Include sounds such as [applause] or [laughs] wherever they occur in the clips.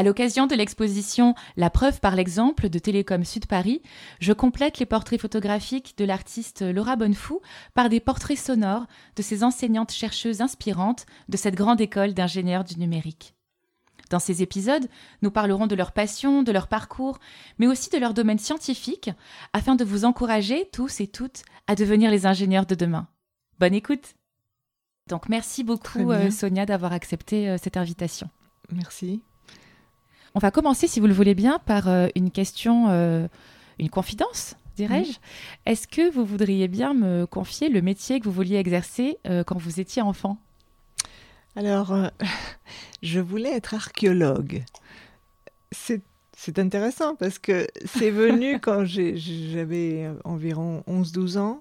À l'occasion de l'exposition La preuve par l'exemple de Télécom Sud Paris, je complète les portraits photographiques de l'artiste Laura Bonnefou par des portraits sonores de ces enseignantes chercheuses inspirantes de cette grande école d'ingénieurs du numérique. Dans ces épisodes, nous parlerons de leur passion, de leur parcours, mais aussi de leur domaine scientifique, afin de vous encourager tous et toutes à devenir les ingénieurs de demain. Bonne écoute Donc merci beaucoup euh, Sonia d'avoir accepté euh, cette invitation. Merci. On va commencer, si vous le voulez bien, par euh, une question, une confidence, dirais-je. Est-ce que vous voudriez bien me confier le métier que vous vouliez exercer quand vous étiez enfant? Alors, euh, [laughs] je voulais être archéologue. C'est intéressant parce que c'est venu [laughs] quand j'avais environ 11-12 ans.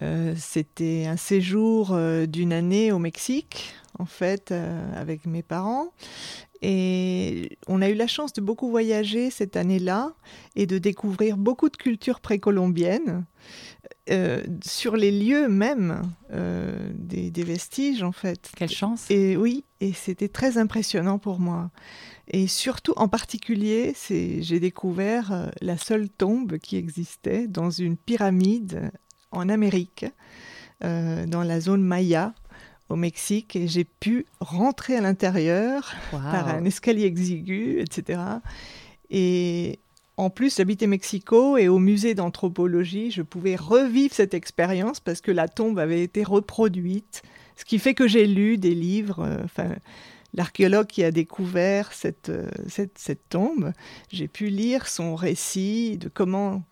Euh, c'était un séjour euh, d'une année au Mexique, en fait, avec mes parents. Et on a eu la chance de beaucoup voyager cette année-là et de découvrir beaucoup de cultures précolombiennes. Euh, sur les lieux même euh, des, vestiges, en fait. Quelle chance Et oui, et c'était très impressionnant pour moi. Et surtout, en particulier, j'ai découvert euh, la seule tombe qui existait dans une pyramide en Amérique, dans la zone Maya, au Mexique, et j'ai pu rentrer à l'intérieur par un escalier exigu, etc. Et en plus, j'habitais Mexico et au musée d'anthropologie, je pouvais revivre cette expérience parce que la tombe avait été reproduite. Ce qui fait que j'ai lu des livres. Euh, enfin, l'archéologue qui a découvert euh, cette, cette, tombe, j'ai pu lire son récit de comment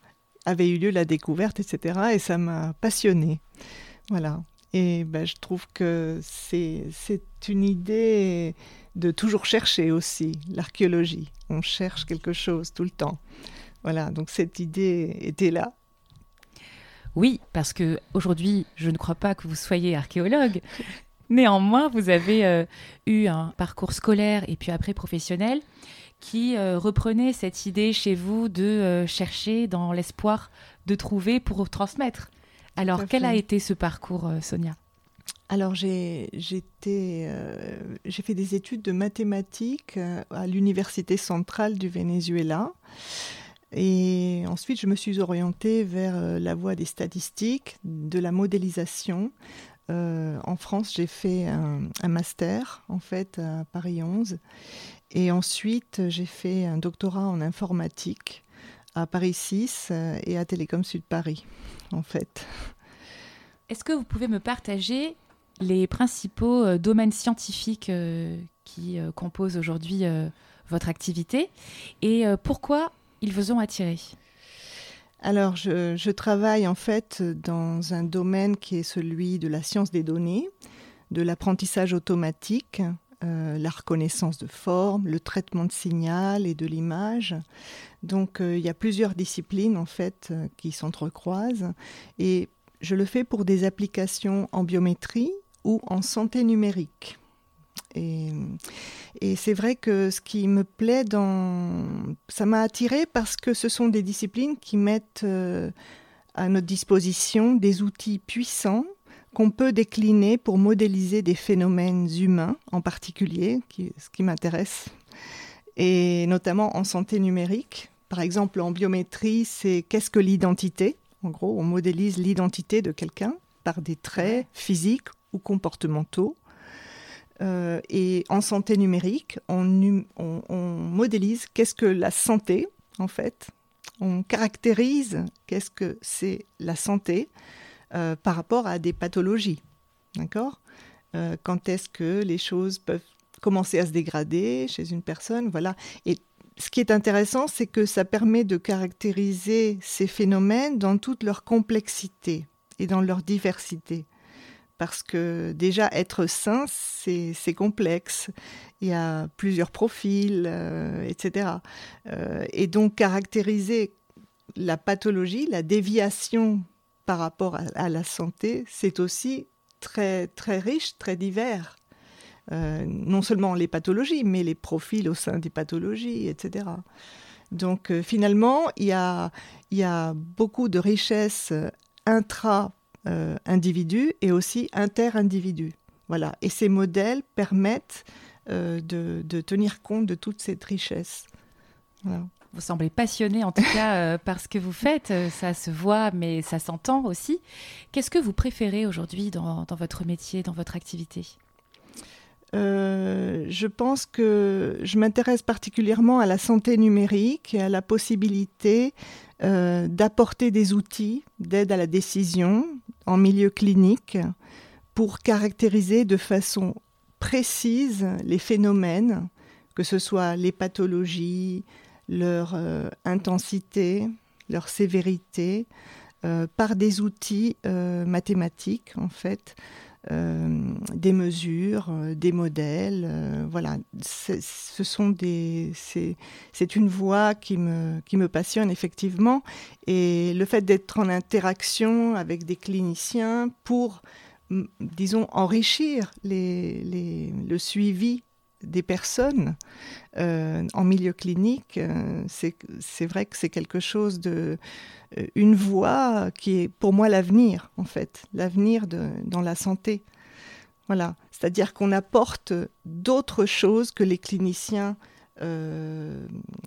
avait eu lieu la découverte, etc. Et ça m'a passionné. Voilà. Et ben, je trouve que c'est une idée de toujours chercher aussi l'archéologie. On cherche quelque chose tout le temps. Voilà, donc cette idée était là. Oui, parce que aujourd'hui, je ne crois pas que vous soyez archéologue. Néanmoins, vous avez euh, eu un parcours scolaire et puis après professionnel qui euh, reprenait cette idée chez vous de euh, chercher dans l'espoir de trouver pour transmettre. Alors, quel a été ce parcours, Sonia? Alors j'ai euh, j'ai fait des études de mathématiques euh, à l'université centrale du Venezuela. Et ensuite, je me suis orientée vers euh, la voie des statistiques, de la modélisation. en France, j'ai fait un, un, master, en fait, à Paris 11. Et ensuite, j'ai fait un doctorat en informatique à Paris 6 et à Télécom Sud Paris, en fait. Est-ce que vous pouvez me partager les principaux euh, domaines scientifiques euh, qui euh, composent aujourd'hui votre activité et pourquoi ils vous ont attiré? Alors, je, travaille en fait dans un domaine qui est celui de la science des données, de l'apprentissage automatique, la reconnaissance de forme, le traitement de signal et de l'image. Donc, il y a plusieurs disciplines en fait qui s'entrecroisent et je le fais pour des applications en biométrie, ou en santé numérique. Et, c'est vrai que ce qui me plaît dans... Ça m'a attiré parce que ce sont des disciplines qui mettent euh, à notre disposition des outils puissants qu'on peut décliner pour modéliser des phénomènes humains en particulier, qui, ce qui m'intéresse, et notamment en santé numérique. Par exemple, en biométrie, c'est qu'est-ce que l'identité? En gros, on modélise l'identité de quelqu'un par des traits physiques comportementaux. Euh, et en santé numérique, on, modélise qu'est-ce que la santé, en fait. On caractérise qu'est-ce que c'est la santé euh, par rapport à des pathologies. D'accord euh, Quand est-ce que les choses peuvent commencer à se dégrader chez une personne Voilà. Et ce qui est intéressant, c'est que ça permet de caractériser ces phénomènes dans toute leur complexité et dans leur diversité parce que déjà être sain, c'est complexe. Il y a plusieurs profils, euh, etc. Et donc caractériser la pathologie, la déviation par rapport à, la santé, c'est aussi très, très riche, très divers. Euh, non seulement les pathologies, mais les profils au sein des pathologies, etc. Donc finalement, il y, a, beaucoup de richesses euh, individus et aussi inter-individus. Voilà. Et ces modèles permettent de, tenir compte de toute cette richesse. Vous semblez passionné en tout cas [laughs] par ce que vous faites, ça se voit mais ça s'entend aussi. Qu'est-ce que vous préférez aujourd'hui dans, votre métier, dans votre activité? Euh, je pense que je m'intéresse particulièrement à la santé numérique et à la possibilité euh, d'apporter des outils d'aide à la décision en milieu clinique pour caractériser de façon précise les phénomènes, que ce soit les pathologies, leur euh, intensité, leur sévérité, par des outils mathématiques en fait. Euh, des mesures, euh, des modèles. Euh, voilà, ce c'est une voie qui me, qui me passionne effectivement. Et le fait d'être en interaction avec des cliniciens pour, disons, enrichir les, les, le suivi des personnes en milieu clinique, c'est vrai que c'est quelque chose de, euh, une voie qui est pour moi l'avenir, en fait, l'avenir dans la santé. Voilà, c'est-à-dire qu'on apporte d'autres choses que les cliniciens, euh,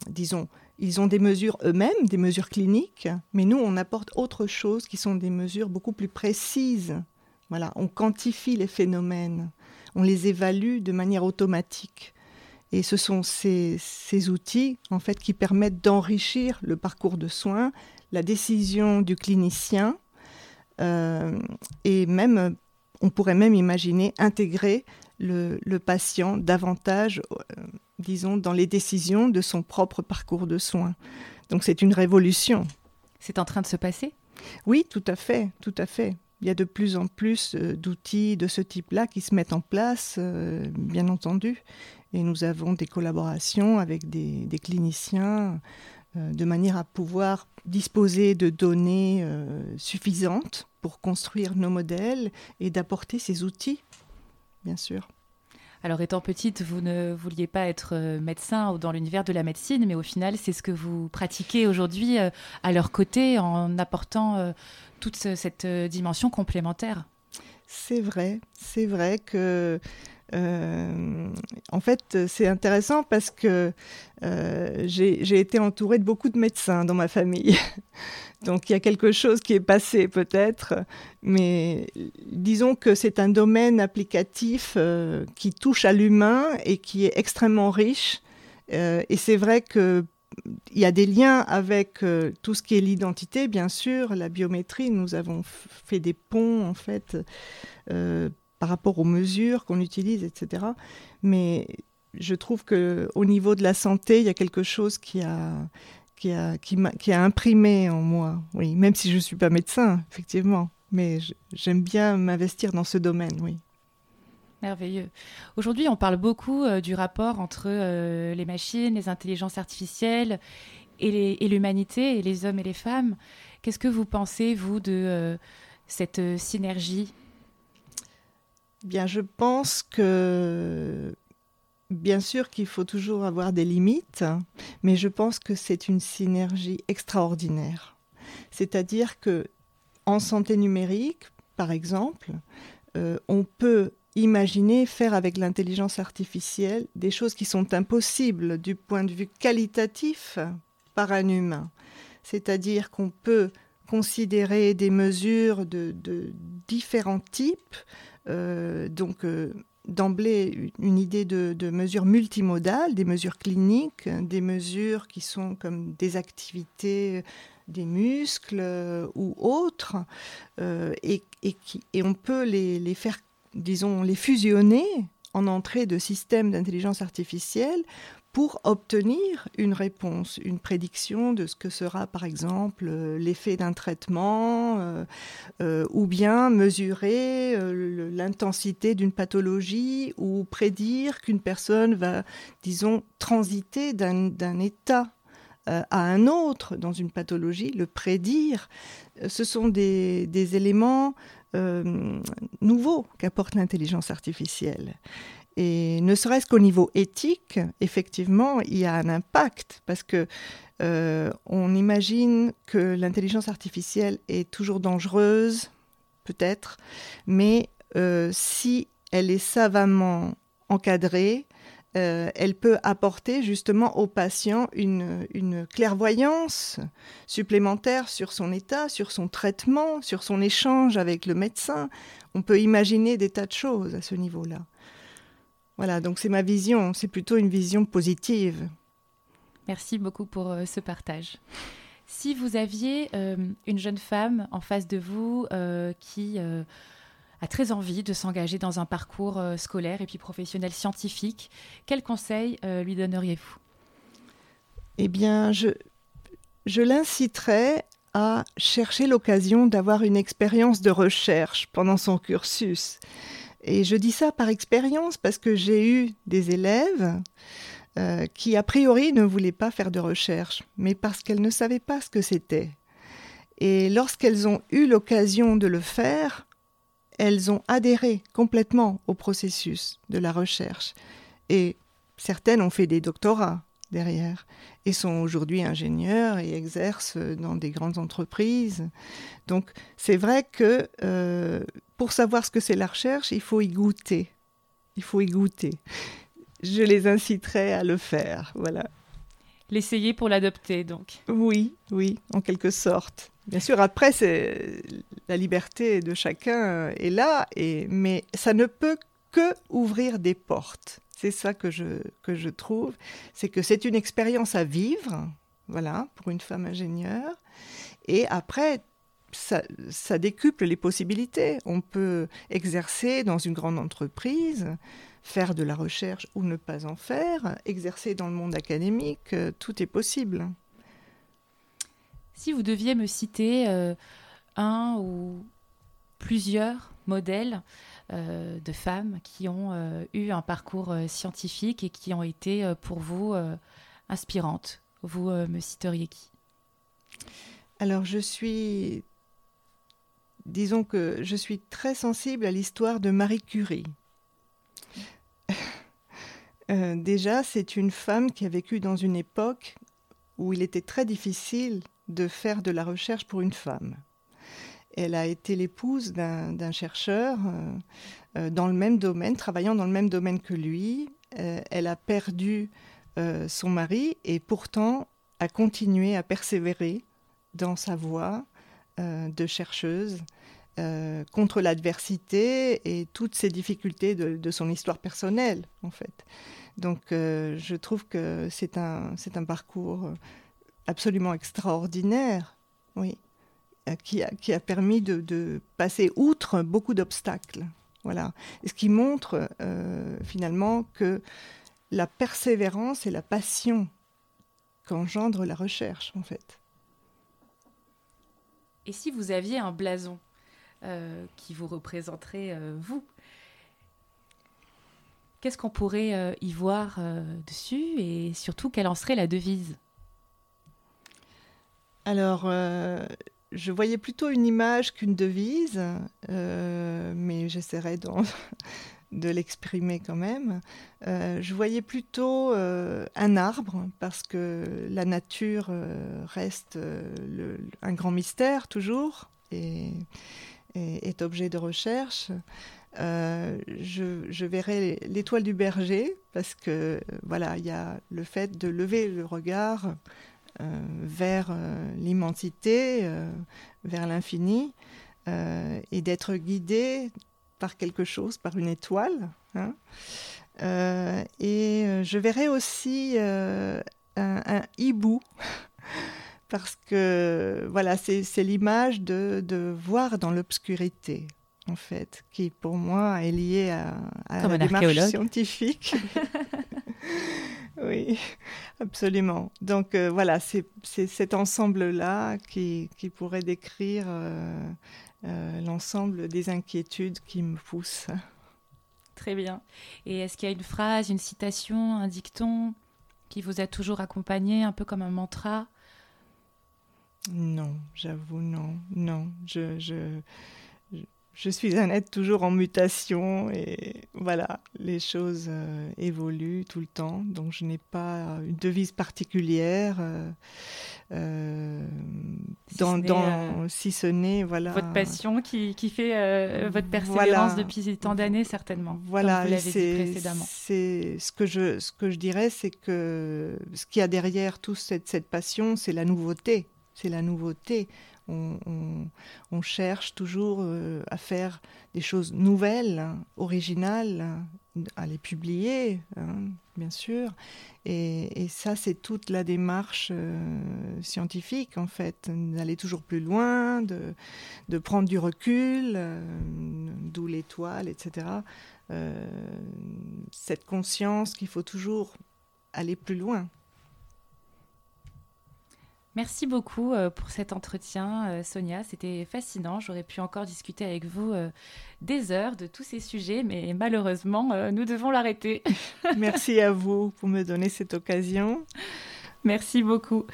disons, ils ont des mesures eux-mêmes, des mesures cliniques, mais nous, on apporte autre chose qui sont des mesures beaucoup plus précises. Voilà, on quantifie les phénomènes, on les évalue de manière automatique. Et ce sont ces, ces outils, en fait, qui permettent d'enrichir le parcours de soins, la décision du clinicien euh, et même, on pourrait même imaginer intégrer le, patient davantage, euh, disons, dans les décisions de son propre parcours de soins. Donc c'est une révolution. C'est en train de se passer? Oui, tout à fait, tout à fait. Il y a de plus en plus euh, d'outils de ce type-là qui se mettent en place, bien entendu. Et nous avons des collaborations avec des cliniciens euh, de manière à pouvoir disposer de données euh, suffisantes pour construire nos modèles et d'apporter ces outils, bien sûr. Alors, étant petite, vous ne vouliez pas être euh, médecin ou dans l'univers de la médecine, mais au final, c'est ce que vous pratiquez aujourd'hui à leur côté en apportant toute cette dimension complémentaire. C'est vrai, c'est vrai que euh, en fait, c'est intéressant parce que euh, j'ai été entourée de beaucoup de médecins dans ma famille. [laughs] Donc il y a quelque chose qui est passé peut-être, mais disons que c'est un domaine applicatif euh, qui touche à l'humain et qui est extrêmement riche. et c'est vrai que il y a des liens avec tout ce qui est l'identité, bien sûr, la biométrie. Nous avons fait des ponts, en fait, par rapport aux mesures qu'on utilise, etc. Mais je trouve que au niveau de la santé, il y a quelque chose qui a qui a, qui, a imprimé en moi. Oui, même si je ne suis pas médecin, effectivement. Mais j'aime bien m'investir dans ce domaine, oui. Merveilleux. Aujourd'hui, on parle beaucoup euh, du rapport entre euh, les machines, les intelligences artificielles et l'humanité, et, les hommes et les femmes. Qu'est-ce que vous pensez, vous, de euh, cette synergie Bien, je pense que bien sûr qu'il faut toujours avoir des limites, mais je pense que c'est une synergie extraordinaire. C'est-à-dire que en santé numérique, par exemple, euh, on peut imaginer faire avec l'intelligence artificielle des choses qui sont impossibles du point de vue qualitatif par un humain. C'est-à-dire qu'on peut considérer des mesures de différents types donc, euh, d'emblée une idée de, mesures multimodales, des mesures cliniques, des mesures qui sont comme des activités des muscles euh, ou autres, et, qui, et, on peut les, les, faire, disons, les fusionner en entrée de systèmes d'intelligence artificielle pour obtenir une réponse, une prédiction de ce que sera par exemple euh, l'effet d'un traitement, euh, euh, ou bien mesurer l'intensité d'une pathologie, ou prédire qu'une personne va, disons, transiter d'un état à un autre dans une pathologie, le prédire. Ce sont des, des éléments nouveaux qu'apporte l'intelligence artificielle. Et ne serait-ce qu'au niveau éthique, effectivement, il y a un impact parce que euh, on imagine que l'intelligence artificielle est toujours dangereuse, peut-être, mais euh, si elle est savamment encadrée, euh, elle peut apporter justement au patient une, une, clairvoyance supplémentaire sur son état, sur son traitement, sur son échange avec le médecin. On peut imaginer des tas de choses à ce niveau-là. Voilà, donc c'est ma vision, c'est plutôt une vision positive. Merci beaucoup pour euh, ce partage. Si vous aviez euh, une jeune femme en face de vous qui a très envie de s'engager dans un parcours euh, scolaire et puis professionnel scientifique, quels conseils euh, lui donneriez-vous? Eh bien, je, je l'inciterais à chercher l'occasion d'avoir une expérience de recherche pendant son cursus. Et je dis ça par expérience parce que j'ai eu des élèves euh, qui, a priori, ne voulaient pas faire de recherche, mais parce qu'elles ne savaient pas ce que c'était. Et lorsqu'elles ont eu l'occasion de le faire, elles ont adhéré complètement au processus de la recherche. Et certaines ont fait des doctorats derrière et sont aujourd'hui ingénieurs et exercent dans des grandes entreprises. Donc c'est vrai que euh, pour savoir ce que c'est la recherche, il faut y goûter. Il faut y goûter. Je les inciterai à le faire. Voilà. L'essayer pour l'adopter, donc. Oui, oui, en quelque sorte. Bien sûr, après, c'est la liberté de chacun est là, et, mais ça ne peut que ouvrir des portes. C'est ça que je, que je trouve. C'est que c'est une expérience à vivre, voilà, pour une femme ingénieure. Et après, ça, ça, décuple les possibilités. On peut exercer dans une grande entreprise, faire de la recherche ou ne pas en faire, exercer dans le monde académique, euh, tout est possible. Si vous deviez me citer euh, un ou plusieurs modèles euh, de femmes qui ont euh, eu un parcours scientifique et qui ont été pour vous inspirantes, vous me citeriez qui? Alors je suis, disons que je suis très sensible à l'histoire de Marie Curie. déjà, c'est une femme qui a vécu dans une époque où il était très difficile de faire de la recherche pour une femme. Elle a été l'épouse d'un chercheur euh, euh, dans le même domaine, travaillant dans le même domaine que lui. Euh, elle a perdu son mari et pourtant a continué à persévérer dans sa voie de chercheuse contre l'adversité et toutes ces difficultés de, son histoire personnelle, en fait. Donc, je trouve que c'est un, parcours absolument extraordinaire, oui, euh, qui a, permis de, passer outre beaucoup d'obstacles. Voilà. ce qui montre euh, finalement que la persévérance et la passion qu'engendre la recherche, en fait. Et si vous aviez un blason? euh, qui vous représenterait vous Qu'est-ce qu'on pourrait y voir dessus et surtout quelle en serait la devise? Alors, euh, je voyais plutôt une image qu'une devise, euh, mais j'essaierai [laughs] de, l'exprimer quand même. Euh, je voyais plutôt un arbre, parce que la nature reste un grand mystère toujours et, est objet de recherche. je, je, verrai l'étoile du berger parce que voilà, il y a le fait de lever le regard euh, vers euh, l'immensité, euh, vers l'infini, et d'être guidé par quelque chose, par une étoile. Hein. et je verrai aussi un, hibou parce que voilà, c'est l'image de, de, voir dans l'obscurité, en fait, qui pour moi est liée à, à la démarche scientifique. [laughs] Oui, absolument. Donc euh, voilà, c'est cet ensemble-là qui, qui, pourrait décrire euh, euh, l'ensemble des inquiétudes qui me poussent. Très bien. Et est-ce qu'il y a une phrase, une citation, un dicton qui vous a toujours accompagné, un peu comme un mantra? Non, j'avoue, non, non. Je, je, je suis un être toujours en mutation et voilà, les choses euh, évoluent tout le temps. Donc je n'ai pas une devise particulière. Euh, euh, si, dans, ce si, ce n'est voilà votre passion qui, qui fait votre persévérance depuis tant d'années certainement. Voilà, c'est ce que je ce que je dirais, c'est que ce qu'il y a derrière toute cette, cette passion, c'est la nouveauté. C'est la nouveauté on, cherche toujours euh, à faire des choses nouvelles, originales, à les publier, hein, bien sûr. Et, ça, c'est toute la démarche euh, scientifique, en fait, d'aller toujours plus loin, de, prendre du recul, euh, d'où l'étoile, etc. cette conscience qu'il faut toujours aller plus loin. Merci beaucoup euh, pour cet entretien, euh, Sonia. C'était fascinant. J'aurais pu encore discuter avec vous euh, des heures de tous ces sujets, mais malheureusement, nous devons l'arrêter. [laughs] Merci à vous pour me donner cette occasion. Merci beaucoup.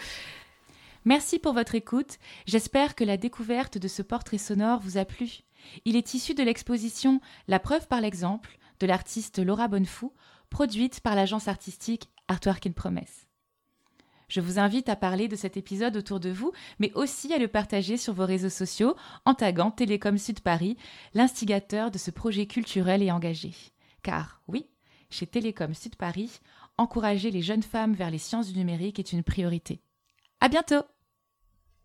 Merci pour votre écoute. J'espère que la découverte de ce portrait sonore vous a plu. Il est issu de l'exposition La preuve par l'exemple de l'artiste Laura Bonnefou, produite par l'agence artistique Artwork in Promesse. Je vous invite à parler de cet épisode autour de vous, mais aussi à le partager sur vos réseaux sociaux en taguant Télécom Sud Paris, l'instigateur de ce projet culturel et engagé. Car oui, chez Télécom Sud Paris, encourager les jeunes femmes vers les sciences du numérique est une priorité. À bientôt!